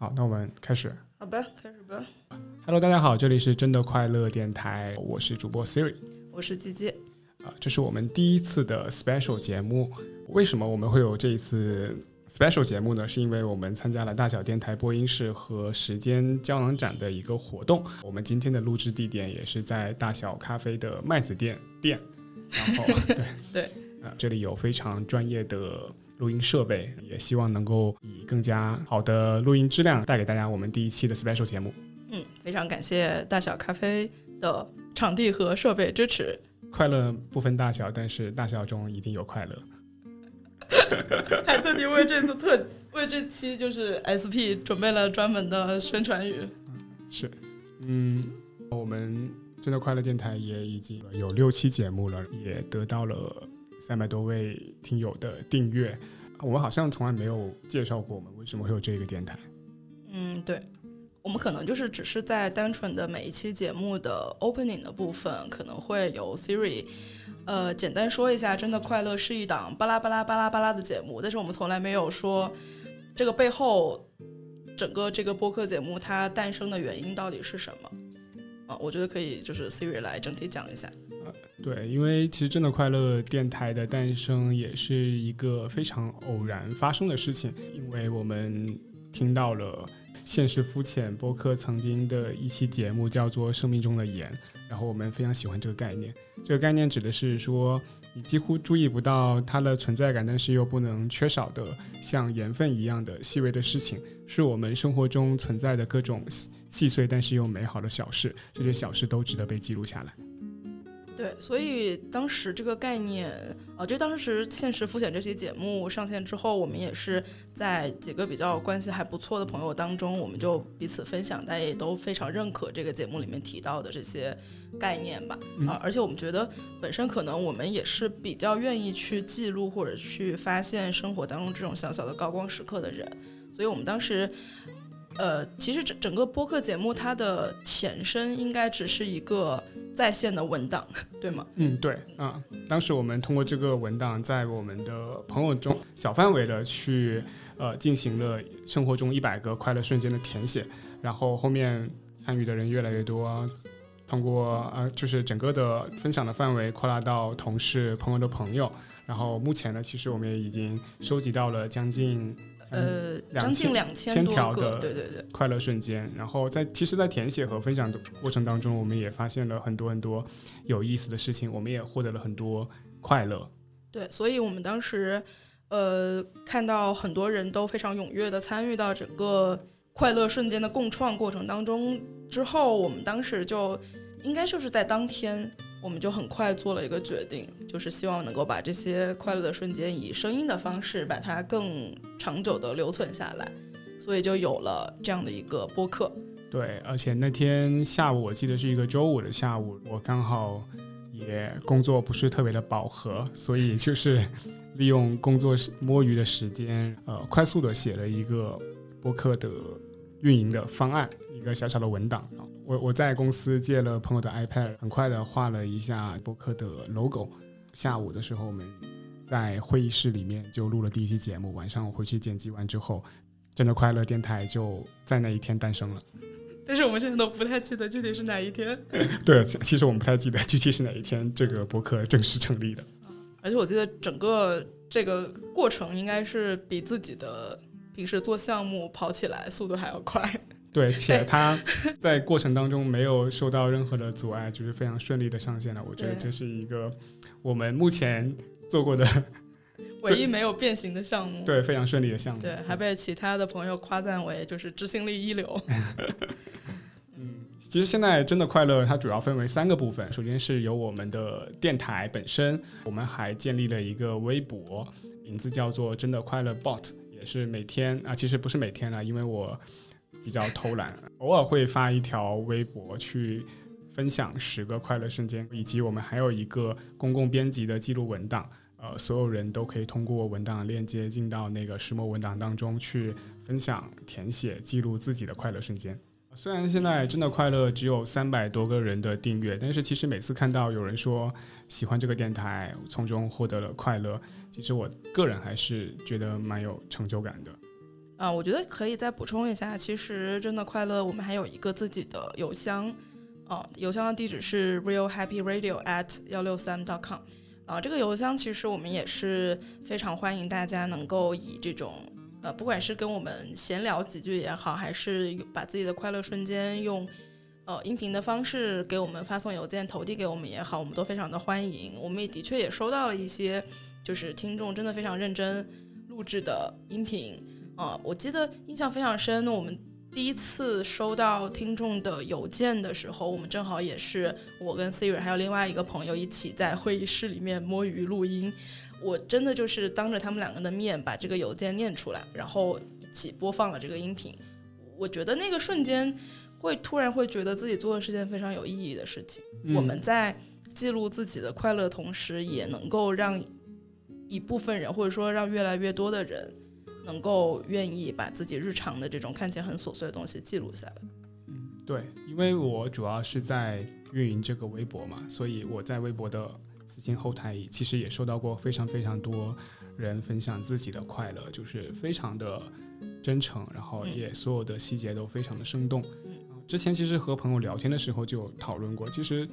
好，那我们开始。好吧，开始吧。Hello，大家好，这里是真的快乐电台，我是主播 Siri 我是鸡鸡。啊，这是我们第一次的 special 节目。为什么我们会有这一次 special 节目呢？是因为我们参加了大小电台播音室和时间胶囊展的一个活动。我们今天的录制地点也是在大小咖啡的麦子店店，然后对对，啊，这里有非常专业的录音设备，也希望能够以更加好的录音质量带给大家我们第一期的 special 节目。嗯，非常感谢大小咖啡的场地和设备支持。快乐不分大小，但是大小中一定有快乐。还特地为这次特为这期就是 SP 准备了专门的宣传语。是，嗯，我们真的快乐电台也已经有六期节目了，也得到了三百多位听友的订阅。我们好像从来没有介绍过我们为什么会有这个电台。嗯，对，我们可能就是只是在单纯的每一期节目的 opening 的部分，可能会由 Siri，呃，简单说一下，真的快乐是一档巴拉巴拉巴拉巴拉的节目，但是我们从来没有说这个背后整个这个播客节目它诞生的原因到底是什么。啊，我觉得可以，就是 Siri 来整体讲一下。对，因为其实真的快乐电台的诞生也是一个非常偶然发生的事情，因为我们听到了现实肤浅播客曾经的一期节目叫做《生命中的盐》，然后我们非常喜欢这个概念。这个概念指的是说，你几乎注意不到它的存在感，但是又不能缺少的像盐分一样的细微的事情，是我们生活中存在的各种细碎但是又美好的小事，这些小事都值得被记录下来。对，所以当时这个概念，啊，就当时《现实浮潜》这期节目上线之后，我们也是在几个比较关系还不错的朋友当中，我们就彼此分享，大家也都非常认可这个节目里面提到的这些概念吧。啊、而且我们觉得本身可能我们也是比较愿意去记录或者去发现生活当中这种小小的高光时刻的人，所以我们当时。呃，其实整整个播客节目它的前身应该只是一个在线的文档，对吗？嗯，对，啊、当时我们通过这个文档，在我们的朋友中小范围的去呃进行了生活中一百个快乐瞬间的填写，然后后面参与的人越来越多，通过呃就是整个的分享的范围扩大到同事、朋友的朋友，然后目前呢，其实我们也已经收集到了将近呃，两将近千两千千，条的对对对，快乐瞬间。然后在其实，在填写和分享的过程当中，我们也发现了很多很多有意思的事情，我们也获得了很多快乐。对，所以我们当时呃看到很多人都非常踊跃的参与到整个快乐瞬间的共创过程当中之后，我们当时就应该就是在当天。我们就很快做了一个决定，就是希望能够把这些快乐的瞬间以声音的方式把它更长久的留存下来，所以就有了这样的一个播客。对，而且那天下午，我记得是一个周五的下午，我刚好也工作不是特别的饱和，所以就 是利用工作摸鱼的时间，呃，快速的写了一个播客的运营的方案，一个小小的文档。我我在公司借了朋友的 iPad，很快的画了一下博客的 logo。下午的时候，我们在会议室里面就录了第一期节目。晚上我回去剪辑完之后，真的快乐电台就在那一天诞生了。但是我们现在都不太记得具体是哪一天。对，其其实我们不太记得具体是哪一天这个博客正式成立的。而且我记得整个这个过程应该是比自己的平时做项目跑起来速度还要快。对，且它在过程当中没有受到任何的阻碍，就是非常顺利的上线了。我觉得这是一个我们目前做过的 唯一没有变形的项目。对非常顺利的项目。对，还被其他的朋友夸赞为就是执行力一流。嗯其实现在真的快乐，它主要分为三个部分。首先是由我们的电台本身，我们还建立了一个微博，名字叫做“真的快乐 bot”，也是每天啊，其实不是每天了，因为我比较偷懒，偶尔会发一条微博去分享十个快乐瞬间，以及我们还有一个公共编辑的记录文档。呃，所有人都可以通过文档链接进到那个石墨文档当中去分享、填写、记录自己的快乐瞬间。虽然现在真的快乐只有三百多个人的订阅，但是其实每次看到有人说喜欢这个电台，从中获得了快乐，其实我个人还是觉得蛮有成就感的。啊，我觉得可以再补充一下，其实真的快乐，我们还有一个自己的邮箱，啊，邮箱的地址是 realhappyradio at 幺六三 dot com，啊，这个邮箱其实我们也是非常欢迎大家能够以这种，呃，不管是跟我们闲聊几句也好，还是把自己的快乐瞬间用，呃，音频的方式给我们发送邮件投递给我们也好，我们都非常的欢迎。我们也的确也收到了一些，就是听众真的非常认真录制的音频。啊，我记得印象非常深。我们第一次收到听众的邮件的时候，我们正好也是我跟 Siri 还有另外一个朋友一起在会议室里面摸鱼录音。我真的就是当着他们两个的面把这个邮件念出来，然后一起播放了这个音频。我觉得那个瞬间会突然会觉得自己做的是件非常有意义的事情。我们在记录自己的快乐同时，也能够让一部分人，或者说让越来越多的人。能够愿意把自己日常的这种看起来很琐碎的东西记录下来。嗯，对，因为我主要是在运营这个微博嘛，所以我在微博的私信后台其实也收到过非常非常多人分享自己的快乐，就是非常的真诚，然后也所有的细节都非常的生动。嗯，之前其实和朋友聊天的时候就讨论过，其实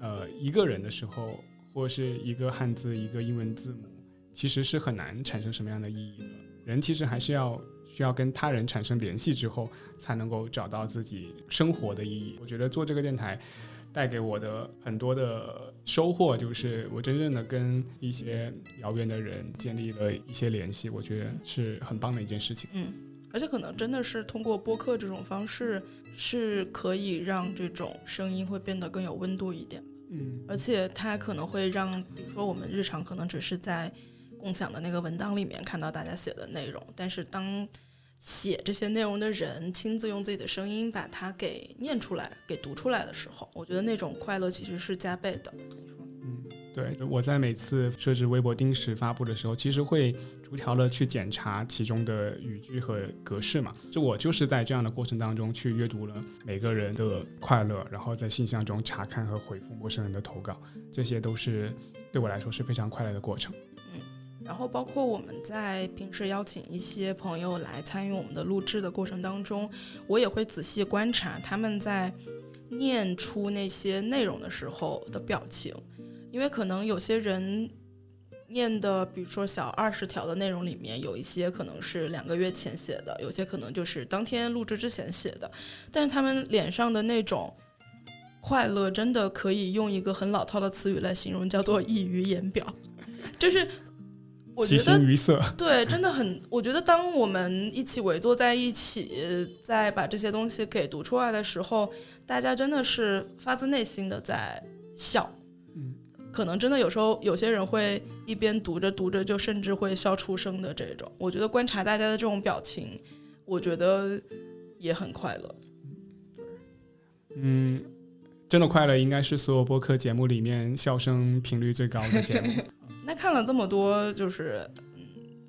呃一个人的时候，或是一个汉字一个英文字母，其实是很难产生什么样的意义的。人其实还是要需要跟他人产生联系之后，才能够找到自己生活的意义。我觉得做这个电台带给我的很多的收获，就是我真正的跟一些遥远的人建立了一些联系，我觉得是很棒的一件事情。嗯，而且可能真的是通过播客这种方式，是可以让这种声音会变得更有温度一点。嗯，而且它可能会让，比如说我们日常可能只是在。共享的那个文档里面看到大家写的内容，但是当写这些内容的人亲自用自己的声音把它给念出来、给读出来的时候，我觉得那种快乐其实是加倍的。嗯，对，我在每次设置微博定时发布的时候，其实会逐条的去检查其中的语句和格式嘛。就我就是在这样的过程当中去阅读了每个人的快乐，然后在信箱中查看和回复陌生人的投稿，这些都是对我来说是非常快乐的过程。然后包括我们在平时邀请一些朋友来参与我们的录制的过程当中，我也会仔细观察他们在念出那些内容的时候的表情，因为可能有些人念的，比如说小二十条的内容里面，有一些可能是两个月前写的，有些可能就是当天录制之前写的，但是他们脸上的那种快乐，真的可以用一个很老套的词语来形容，叫做溢于言表，就是。喜形于色，对，真的很。我觉得当我们一起围坐在一起，在把这些东西给读出来的时候，大家真的是发自内心的在笑。嗯，可能真的有时候有些人会一边读着读着就甚至会笑出声的这种。我觉得观察大家的这种表情，我觉得也很快乐。嗯，真的快乐应该是所有播客节目里面笑声频率最高的节目。那看了这么多，就是嗯，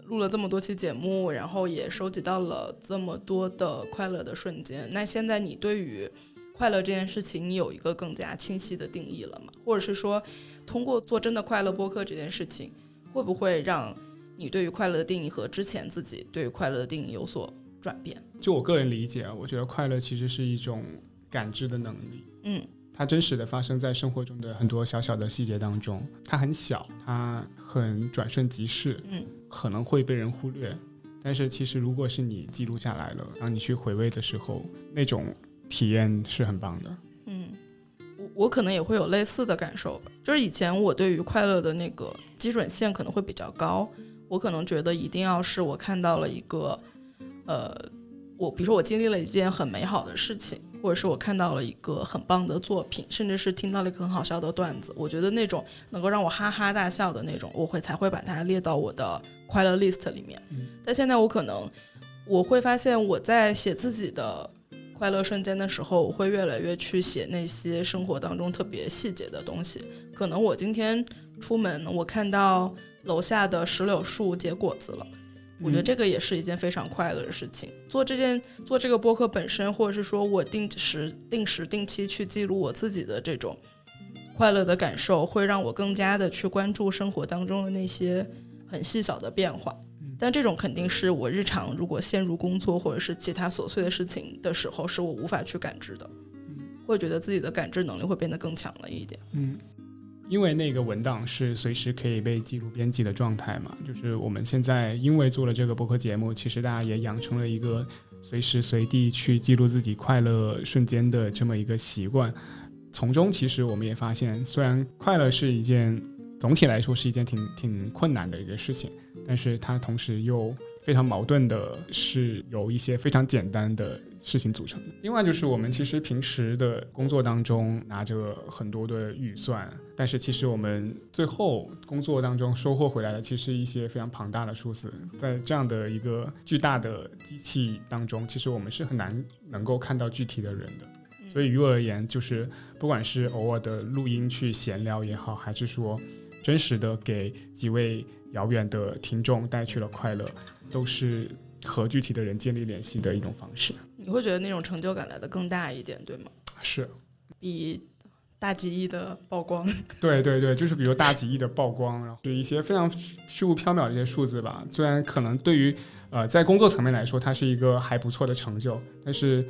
录了这么多期节目，然后也收集到了这么多的快乐的瞬间。那现在你对于快乐这件事情，你有一个更加清晰的定义了吗？或者是说，通过做真的快乐播客这件事情，会不会让你对于快乐的定义和之前自己对于快乐的定义有所转变？就我个人理解啊，我觉得快乐其实是一种感知的能力。嗯。它真实的发生在生活中的很多小小的细节当中，它很小，它很转瞬即逝，嗯，可能会被人忽略，但是其实如果是你记录下来了，当你去回味的时候，那种体验是很棒的。嗯，我我可能也会有类似的感受吧，就是以前我对于快乐的那个基准线可能会比较高，我可能觉得一定要是我看到了一个，呃，我比如说我经历了一件很美好的事情。或者是我看到了一个很棒的作品，甚至是听到了一个很好笑的段子，我觉得那种能够让我哈哈大笑的那种，我会才会把它列到我的快乐 list 里面。但现在我可能我会发现，我在写自己的快乐瞬间的时候，我会越来越去写那些生活当中特别细节的东西。可能我今天出门，我看到楼下的石榴树结果子了。我觉得这个也是一件非常快乐的事情。做这件做这个播客本身，或者是说我定时定时定期去记录我自己的这种快乐的感受，会让我更加的去关注生活当中的那些很细小的变化。嗯，但这种肯定是我日常如果陷入工作或者是其他琐碎的事情的时候，是我无法去感知的，会觉得自己的感知能力会变得更强了一点。嗯，因为那个文档是随时可以被记录编辑的状态嘛，就是我们现在因为做了这个播客节目，其实大家也养成了一个随时随地去记录自己快乐瞬间的这么一个习惯。从中其实我们也发现，虽然快乐是一件总体来说是一件挺挺困难的一个事情，但是它同时又非常矛盾的是有一些非常简单的事情组成。另外就是我们其实平时的工作当中拿着很多的预算，但是其实我们最后工作当中收获回来的其实一些非常庞大的数字，在这样的一个巨大的机器当中，其实我们是很难能够看到具体的人的。所以于我而言，就是不管是偶尔的录音去闲聊也好，还是说真实的给几位遥远的听众带去了快乐，都是和具体的人建立联系的一种方式。你会觉得那种成就感来的更大一点，对吗？是，比大几亿的曝光。对对对，就是比如大几亿的曝光，然后是一些非常虚无缥缈的一些数字吧。虽然可能对于呃在工作层面来说，它是一个还不错的成就，但是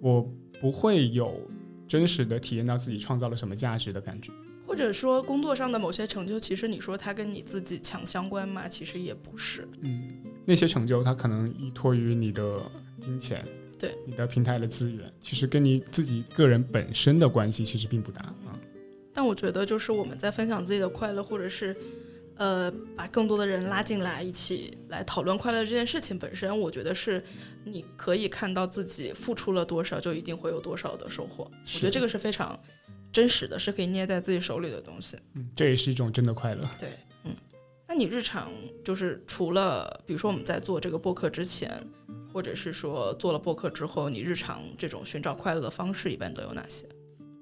我。不会有真实的体验到自己创造了什么价值的感觉，或者说工作上的某些成就，其实你说它跟你自己强相关吗？其实也不是。嗯，那些成就它可能依托于你的金钱，对你的平台的资源，其实跟你自己个人本身的关系其实并不大啊。但我觉得，就是我们在分享自己的快乐，或者是。呃，把更多的人拉进来，一起来讨论快乐这件事情本身，我觉得是你可以看到自己付出了多少，就一定会有多少的收获。我觉得这个是非常真实的，是可以捏在自己手里的东西。嗯，这也是一种真的快乐。对，嗯，那你日常就是除了比如说我们在做这个播客之前，或者是说做了播客之后，你日常这种寻找快乐的方式一般都有哪些？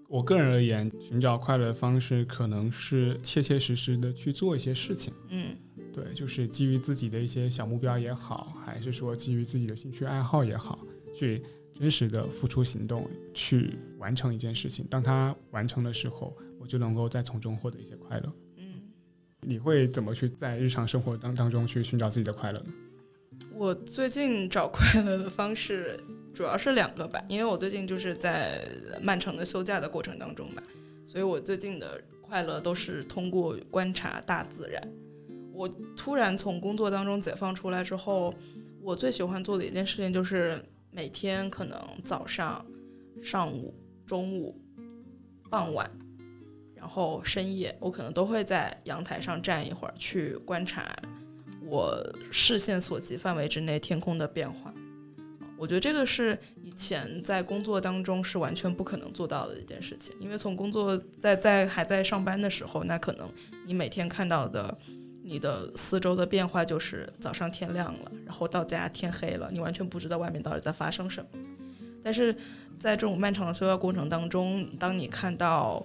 我个人而言，寻找快乐的方式可能是切切实实的去做一些事情。嗯，对，就是基于自己的一些小目标也好，还是说基于自己的兴趣爱好也好，去真实的付出行动去完成一件事情。当他完成的时候，我就能够再从中获得一些快乐。你会怎么去在日常生活当当中去寻找自己的快乐呢？我最近找快乐的方式。主要是两个吧，因为我最近就是在漫长的休假的过程当中嘛，所以我最近的快乐都是通过观察大自然。我突然从工作当中解放出来之后，我最喜欢做的一件事情就是每天可能早上、上午、中午、傍晚，然后深夜，我可能都会在阳台上站一会儿，去观察我视线所及范围之内天空的变化。我觉得这个是以前在工作当中是完全不可能做到的一件事情，因为从工作在在还在上班的时候，那可能你每天看到的你的四周的变化就是早上天亮了，然后到家天黑了，你完全不知道外面到底在发生什么。但是在这种漫长的休假过程当中，当你看到，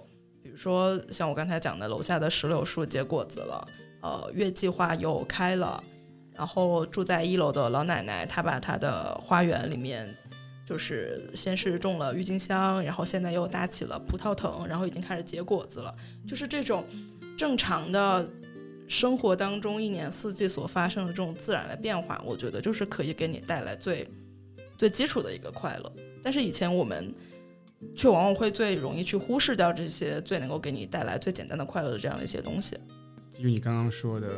比如说像我刚才讲的楼下的石榴树结果子了，呃，月季花又开了。然后住在一楼的老奶奶，她把她的花园里面，就是先是种了郁金香，然后现在又搭起了葡萄藤，然后已经开始结果子了。就是这种正常的生活当中一年四季所发生的这种自然的变化，我觉得就是可以给你带来最最基础的一个快乐。但是以前我们却往往会最容易去忽视掉这些最能够给你带来最简单的快乐的这样的一些东西。基于你刚刚说的。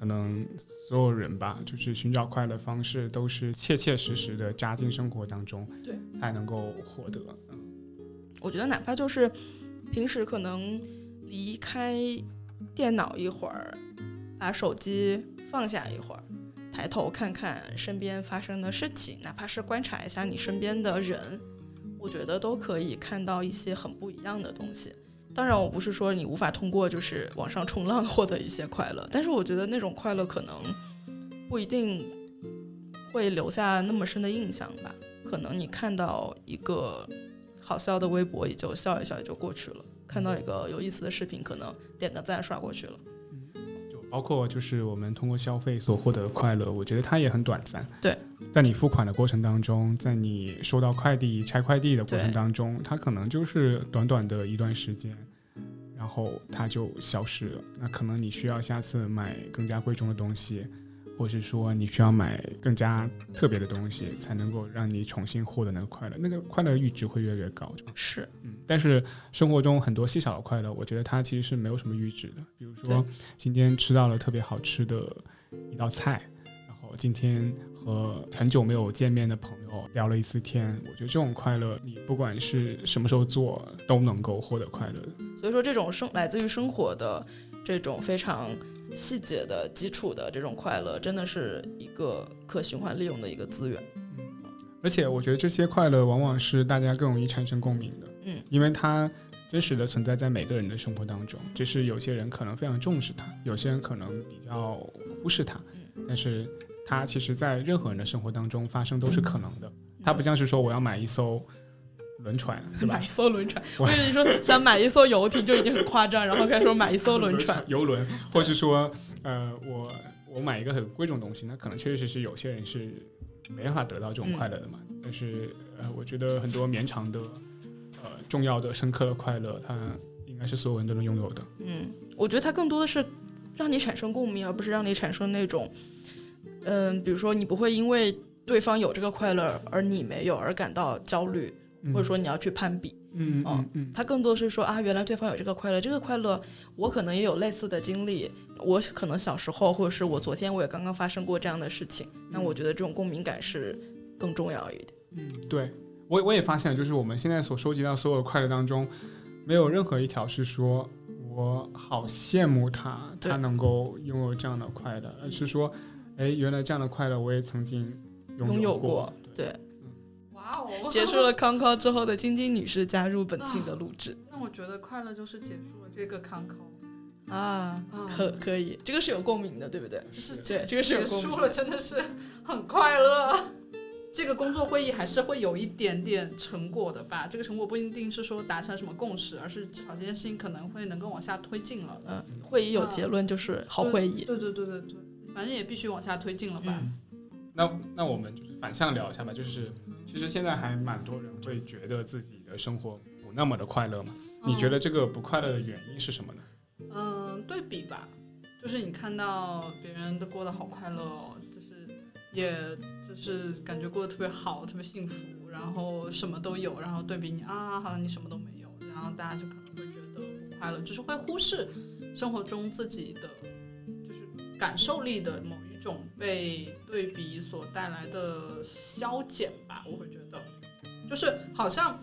可能所有人吧，就是寻找快乐方式都是切切实实的扎进生活当中，对，才能够获得。嗯，我觉得哪怕就是平时可能离开电脑一会儿，把手机放下一会儿，抬头看看身边发生的事情，哪怕是观察一下你身边的人，我觉得都可以看到一些很不一样的东西。当然，我不是说你无法通过就是网上冲浪 获得一些快乐，但是我觉得那种快乐可能不一定会留下那么深的印象吧。可能你看到一个好笑的微博，也就笑一笑也就过去了；看到一个有意思的视频，可能点个赞刷过去了。就包括就是我们通过消费所获得的快乐，我觉得它也很短暂。对。在你付款的过程当中，在你收到快递、拆快递的过程当中，它可能就是短短的一段时间，然后它就消失了。那可能你需要下次买更加贵重的东西，或是说你需要买更加特别的东西，才能够让你重新获得那个快乐，那个快乐阈值会越来越高。是，嗯，但是生活中很多细小的快乐，我觉得它其实是没有什么阈值的。比如说今天吃到了特别好吃的一道菜，然后今天和很久没有见面的朋友聊了一次天，我觉得这种快乐，你不管是什么时候做，都能够获得快乐。所以说，这种生来自于生活的这种非常细节的基础的这种快乐，真的是一个可循环利用的一个资源。嗯，而且我觉得这些快乐往往是大家更容易产生共鸣的。嗯，因为它真实的存在在每个人的生活当中，只是有些人可能非常重视它，有些人可能比较忽视它。嗯，但是它其实在任何人的生活当中发生都是可能的。它不像是说我要买一艘。轮船，对吧？买一艘轮船，我跟你说，想买一艘游艇就已经很夸张，然后开始说买一艘轮船、游轮，或是说，呃，我我买一个很贵重东西，那可能确确实是有些人是没办法得到这种快乐的嘛。但是，呃，我觉得很多绵长的、呃，重要的、深刻的快乐，它应该是所有人都能拥有的。嗯，我觉得它更多的是让你产生共鸣，而不是让你产生那种，嗯，比如说你不会因为对方有这个快乐而你没有而感到焦虑。或者说你要去攀比，嗯嗯嗯，他更多是说啊，原来对方有这个快乐，这个快乐我可能也有类似的经历，我可能小时候或者是我昨天我也刚刚发生过这样的事情，那我觉得这种共鸣感是更重要一点。嗯，对我我也发现，就是我们现在所收集到所有的快乐当中，没有任何一条是说我好羡慕他，他能够拥有这样的快乐，而是说，哎，原来这样的快乐我也曾经拥有过，对。哇哦结束了康康之后的晶晶女士加入本期的录制。那我觉得快乐就是结束了这个康康啊，可可以，这个是有共鸣的，对不对？就是对，这个是结束了，真的是很快乐。这个工作会议还是会有一点点成果的吧？这个成果不一定是说达成什么共识，而是至少这件事情可能会能够往下推进了。嗯，会议有结论就是好会议。对对对对对，反正也必须往下推进了吧？那那我们就是反向聊一下吧，就是。其实现在还蛮多人会觉得自己的生活不那么的快乐嘛？你觉得这个不快乐的原因是什么呢？嗯，对比吧，就是你看到别人都过得好快乐哦，就是也就是感觉过得特别好，特别幸福，然后什么都有，然后对比你啊，好像你什么都没有，然后大家就可能会觉得不快乐，就是会忽视生活中自己的就是感受力的某。一种被对比所带来的消减吧，我会觉得，就是好像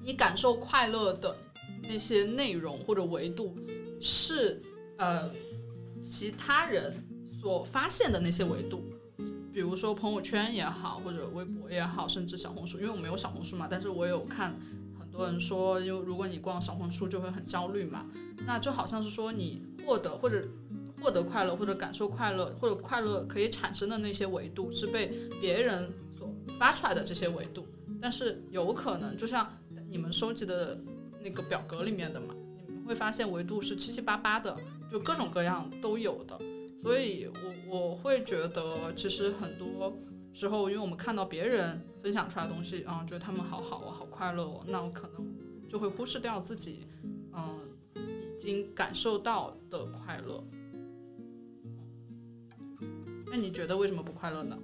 你感受快乐的那些内容或者维度，是呃其他人所发现的那些维度，比如说朋友圈也好，或者微博也好，甚至小红书，因为我没有小红书嘛，但是我有看很多人说，因为如果你逛小红书就会很焦虑嘛，那就好像是说你获得或者。获得快乐或者感受快乐或者快乐可以产生的那些维度是被别人所发出来的这些维度，但是有可能就像你们收集的那个表格里面的嘛，你们会发现维度是七七八八的，就各种各样都有的。所以我我会觉得其实很多时候，因为我们看到别人分享出来的东西啊，觉得他们好好啊，好快乐哦，那我可能就会忽视掉自己嗯已经感受到的快乐。那你觉得为什么不快乐呢？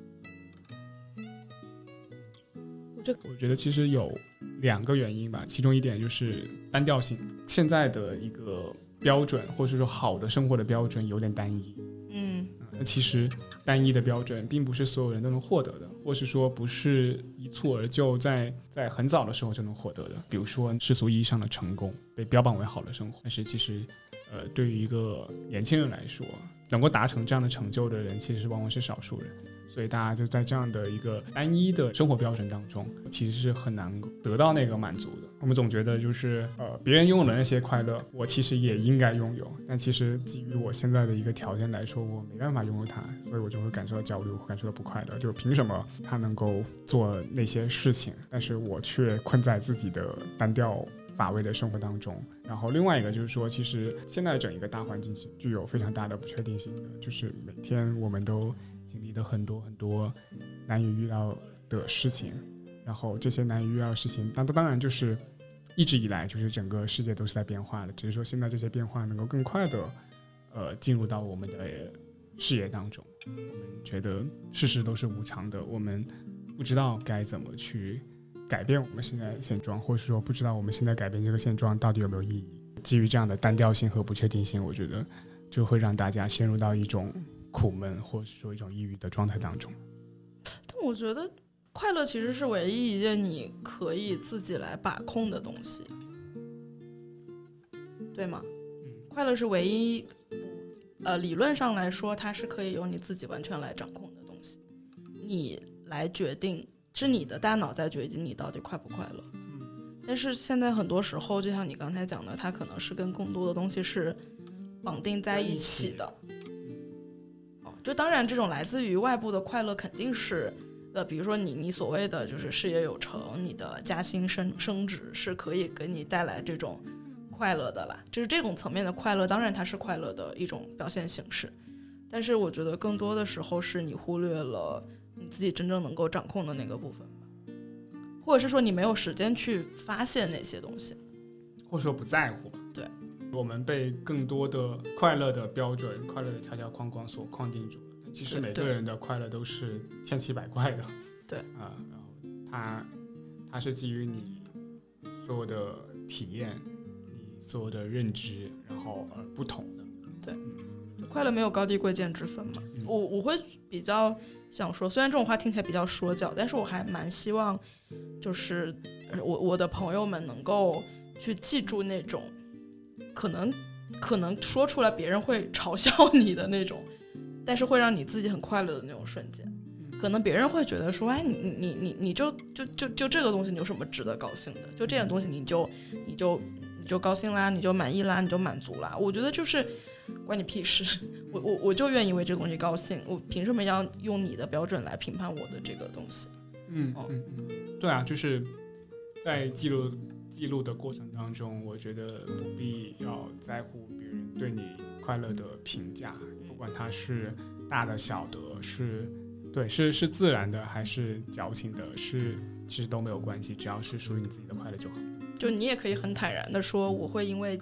我这我觉得其实有两个原因吧，其中一点就是单调性。现在的一个标准，或者说好的生活的标准有点单一。嗯，那其实单一的标准并不是所有人都能获得的，或是说不是一蹴而就，在在很早的时候就能获得的。比如说世俗意义上的成功，被标榜为好的生活，但是其实，呃，对于一个年轻人来说。能够达成这样的成就的人，其实往往是少数人。所以大家就在这样的一个单一的生活标准当中，其实是很难得到那个满足的。我们总觉得就是呃，别人拥有的那些快乐，我其实也应该拥有。但其实基于我现在的一个条件来说，我没办法拥有它，所以我就会感受到焦虑，感受到不快乐。就是凭什么他能够做那些事情，但是我却困在自己的单调。乏味的生活当中，然后另外一个就是说，其实现在整一个大环境是具有非常大的不确定性的，就是每天我们都经历的很多很多难以预料的事情，然后这些难以预料的事情，那当然就是一直以来就是整个世界都是在变化的，只是说现在这些变化能够更快的呃进入到我们的视野当中，我们觉得事事都是无常的，我们不知道该怎么去改变我们现在的现状，或是说不知道我们现在改变这个现状到底有没有意义。基于这样的单调性和不确定性，我觉得就会让大家陷入到一种苦闷，或者说一种抑郁的状态当中。但我觉得快乐其实是唯一一件你可以自己来把控的东西，对吗？快乐是唯一，呃，理论上来说，它是可以由你自己完全来掌控的东西，你来决定，是你的大脑在决定你到底快不快乐。但是现在很多时候，就像你刚才讲的，它可能是跟更多的东西是绑定在一起的。哦，就当然，这种来自于外部的快乐肯定是，呃，比如说你你所谓的就是事业有成，你的加薪升升职是可以给你带来这种快乐的啦。就是这种层面的快乐，当然它是快乐的一种表现形式。但是我觉得更多的时候是你忽略了你自己真正能够掌控的那个部分。或者是说你没有时间去发现那些东西，或者说不在乎吧。对，我们被更多的快乐的标准、快乐的条条框框所框定住了。其实每个人的快乐都是千奇百怪的。对 啊，然后它它是基于你所有的体验、你所有的认知，然后而不同的。对，快乐没有高低贵贱之分嘛。我我会比较想说，虽然这种话听起来比较说教，但是我还蛮希望。就是我我的朋友们能够去记住那种可能可能说出来别人会嘲笑你的那种，但是会让你自己很快乐的那种瞬间。可能别人会觉得说，哎，你你你你就就就就这个东西，你有什么值得高兴的？就这点东西，你就你就你就高兴啦，你就满意啦，你就满足啦。我觉得就是关你屁事，我我我就愿意为这个东西高兴，我凭什么要用你的标准来评判我的这个东西？嗯嗯嗯，对啊，就是在记录记录的过程当中，我觉得不必要在乎别人对你快乐的评价，不管它是大的小的，是对是是自然的还是矫情的，是其实都没有关系，只要是属于你自己的快乐就好。就你也可以很坦然的说，我会因为。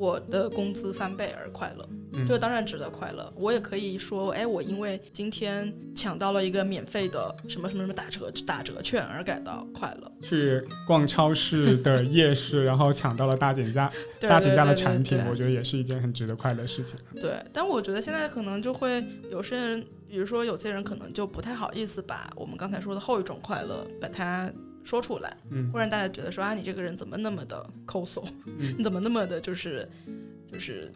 我的工资翻倍而快乐，这个当然值得快乐。我也可以说，哎，我因为今天抢到了一个免费的什么什么什么打折打折券而感到快乐。去逛超市的夜市，然后抢到了大减价 大减价的产品，我觉得也是一件很值得快乐的事情。对，但我觉得现在可能就会有些人，比如说有些人可能就不太好意思把我们刚才说的后一种快乐把它。说出来，嗯会让大家觉得说啊，你这个人怎么那么的抠搜？你怎么那么的，就是就是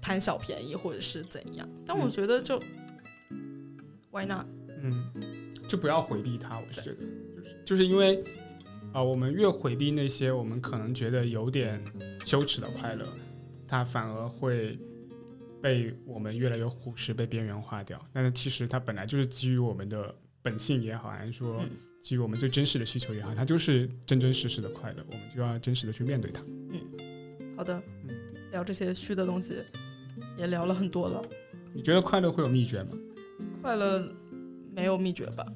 贪小便宜或者是怎样？但我觉得就 Why not？嗯，就不要回避它。我是觉得，就是就是因为啊，我们越回避那些我们可能觉得有点羞耻的快乐，它反而会被我们越来越忽视，被边缘化掉。但是其实它本来就是基于我们的本性也好，还是说。基于我们最真实的需求也好，它就是真真实实的快乐，我们就要真实的去面对它。嗯，好的，嗯，聊这些虚的东西也聊了很多了。你觉得快乐会有秘诀吗？快乐没有秘诀吧，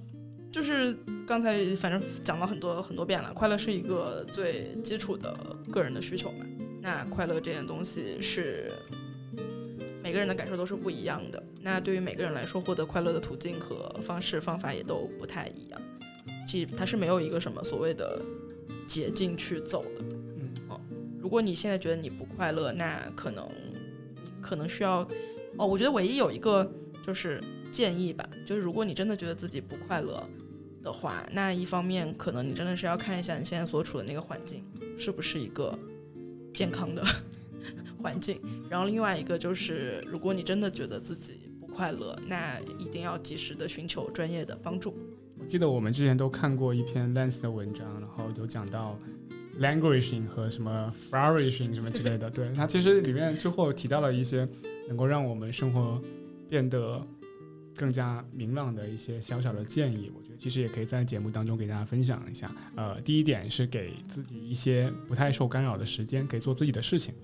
就是刚才反正讲了很多很多遍了。快乐是一个最基础的个人的需求嘛。那快乐这件东西是每个人的感受都是不一样的。那对于每个人来说，获得快乐的途径和方式方法也都不太一样。其实它是没有一个什么所谓的捷径去走的，嗯，哦，如果你现在觉得你不快乐，那可能可能需要，哦，我觉得唯一有一个就是建议吧，就是如果你真的觉得自己不快乐的话，那一方面可能你真的是要看一下你现在所处的那个环境是不是一个健康的 环境，然后另外一个就是，如果你真的觉得自己不快乐，那一定要及时的寻求专业的帮助。记得我们之前都看过一篇 Lens 的文章，然后有讲到 languishing 和什么 flourishing 什么之类的。对，它其实里面最后提到了一些能够让我们生活变得更加明朗的一些小小的建议。我觉得其实也可以在节目当中给大家分享一下。呃，第一点是给自己一些不太受干扰的时间，可以做自己的事情。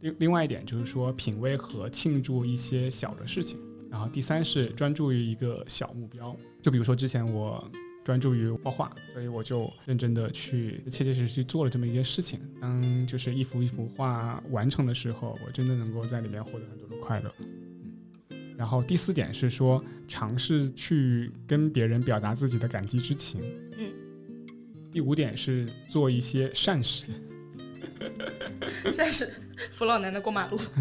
另另外一点就是说品味和庆祝一些小的事情。然后第三是专注于一个小目标，就比如说之前我专注于画画，所以我就认真的去切切实实去做了这么一件事情。当就是一幅一幅画完成的时候，我真的能够在里面获得很多的快乐。嗯，然后第四点是说尝试去跟别人表达自己的感激之情。嗯。第五点是做一些善事。善事，扶老奶奶过马路。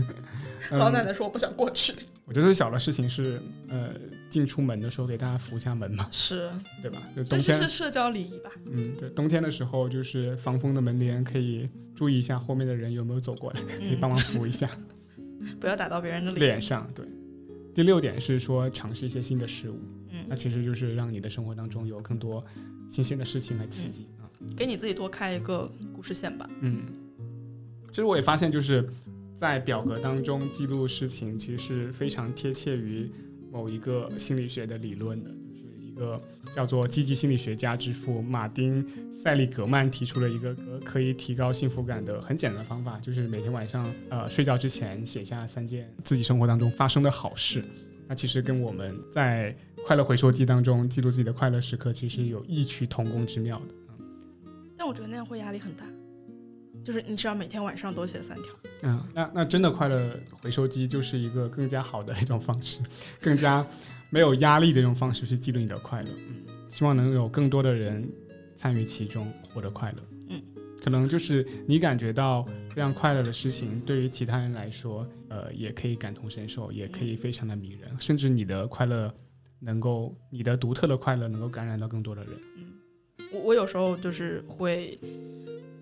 嗯老奶奶说我不想过去。我觉得最小的事情是，呃，进出门的时候给大家扶一下门嘛，是，对吧？就冬天是，社交礼仪吧？嗯，对，冬天的时候就是防风的门帘可以注意一下后面的人有没有走过来，可以帮忙扶一下。不要打到别人的脸。脸上。对，第六点是说尝试一些新的事物，嗯那嗯，其实就是让你的生活当中有更多新鲜的事情来刺激啊。给你自己多开一个故事线吧。嗯，其实我也发现，就是在表格当中记录事情，其实是非常贴切于某一个心理学的理论的。就是一个叫做积极心理学家之父马丁·塞利格曼提出了一个可以提高幸福感的很简单的方法，就是每天晚上呃睡觉之前写下三件自己生活当中发生的好事。那其实跟我们在快乐回收机当中记录自己的快乐时刻，其实有异曲同工之妙的。但我觉得那样会压力很大，就是你只要每天晚上都写三条。嗯，那那真的快乐回收机就是一个更加好的一种方式，更加没有压力的一种方式去记录你的快乐。嗯，希望能有更多的人参与其中，获得快乐。嗯，可能就是你感觉到非常快乐的事情，对于其他人来说，呃，也可以感同身受，也可以非常的迷人，甚至你的快乐能够，你的独特的快乐能够感染到更多的人。嗯我我有时候就是会，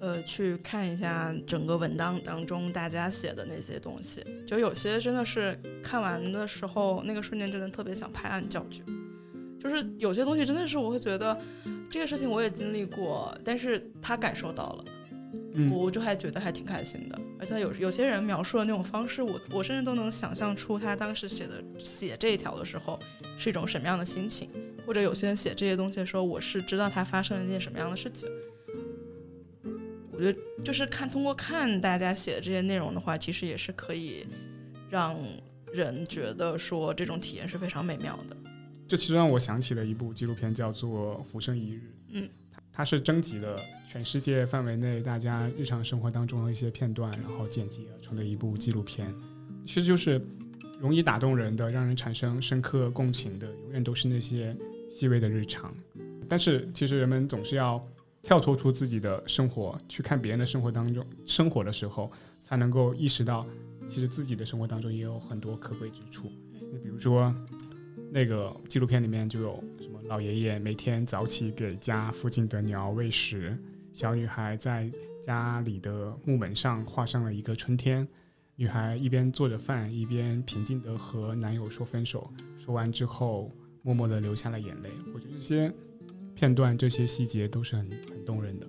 呃，去看一下整个文档当中大家写的那些东西，就有些真的是看完的时候，那个瞬间真的特别想拍案叫绝。就是有些东西真的是我会觉得这个事情我也经历过，但是他感受到了，嗯，我就还觉得还挺开心的。而且有有些人描述的那种方式，我我甚至都能想象出他当时写的写这一条的时候是一种什么样的心情，或者有些人写这些东西的时候，我是知道他发生了一件什么样的事情。我觉得就是看通过看大家写的这些内容的话，其实也是可以让人觉得说这种体验是非常美妙的。这其实让我想起了一部纪录片，叫做《浮生一日》。嗯，它是征集了全世界范围内大家日常生活当中的一些片段，然后剪辑而成的一部纪录片。其实就是容易打动人的，让人产生深刻共情的，永远都是那些细微的日常。但是其实人们总是要跳脱出自己的生活，去看别人的生活当中生活的时候，才能够意识到，其实自己的生活当中也有很多可贵之处。你比如说。那个纪录片里面就有什么老爷爷每天早起给家附近的鸟喂食，小女孩在家里的木门上画上了一个春天，女孩一边做着饭，一边平静地和男友说分手，说完之后默默地流下了眼泪。我觉得这些片段、这些细节都是很很动人的。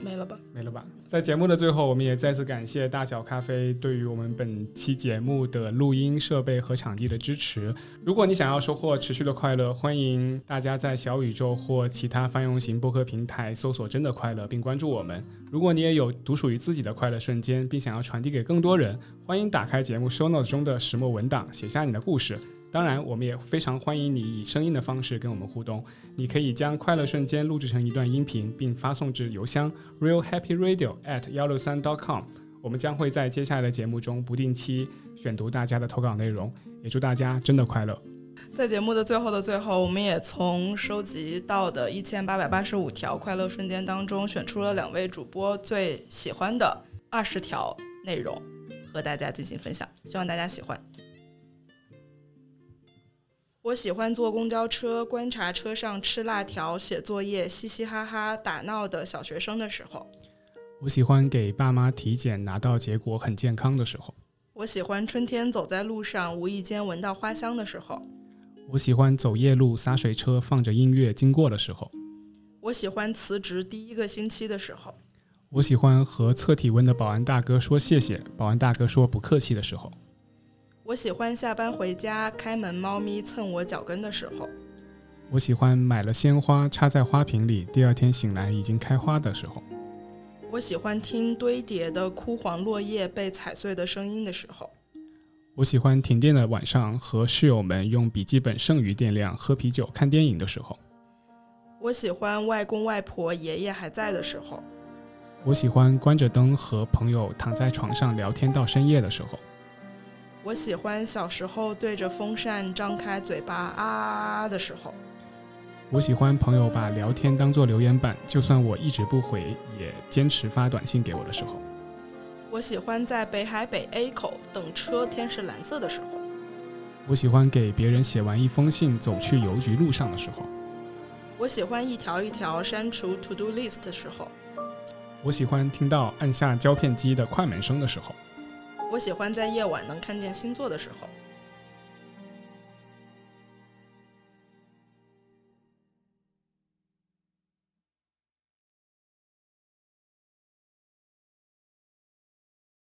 没了吧？没了吧？在节目的最后，我们也再次感谢大小咖啡对于我们本期节目的录音设备和场地的支持。如果你想要收获持续的快乐，欢迎大家在小宇宙或其他泛用型播客平台搜索“真的快乐”并关注我们。如果你也有独属于自己的快乐瞬间，并想要传递给更多人，欢迎打开节目 show notes 中的石墨文档，写下你的故事。当然，我们也非常欢迎你以声音的方式跟我们互动。你可以将快乐瞬间录制成一段音频，并发送至邮箱 realhappyradio at 幺六三 dot com。我们将会在接下来的节目中不定期选读大家的投稿内容。也祝大家真的快乐！在节目的最后的最后，我们也从收集到的一千八百八十五条快乐瞬间当中，选出了两位主播最喜欢的二十条内容，和大家进行分享，希望大家喜欢。我喜欢坐公交车，观察车上吃辣条、写作业、嘻嘻哈哈打闹的小学生的时候；我喜欢给爸妈体检拿到结果很健康的时候；我喜欢春天走在路上，无意间闻到花香的时候；我喜欢走夜路洒水车放着音乐经过的时候；我喜欢辞职第一个星期的时候；我喜欢和测体温的保安大哥说谢谢，保安大哥说不客气的时候。我喜欢下班回家，开门猫咪蹭我脚跟的时候；我喜欢买了鲜花插在花瓶里，第二天醒来已经开花的时候；我喜欢听堆叠的枯黄落叶被踩碎的声音的时候；我喜欢停电的晚上和室友们用笔记本剩余电量喝啤酒看电影的时候；我喜欢外公外婆爷爷还在的时候；我喜欢关着灯和朋友躺在床上聊天到深夜的时候。我喜欢小时候对着风扇张开嘴巴啊的时候。我喜欢朋友把聊天当做留言板，就算我一直不回，也坚持发短信给我的时候。我喜欢在北海北 A 口等车，天是蓝色的时候。我喜欢给别人写完一封信，走去邮局路上的时候。我喜欢一条一条删除 To Do List 的时候。我喜欢听到按下胶片机的快门声的时候。我喜欢在夜晚能看见星座的时候。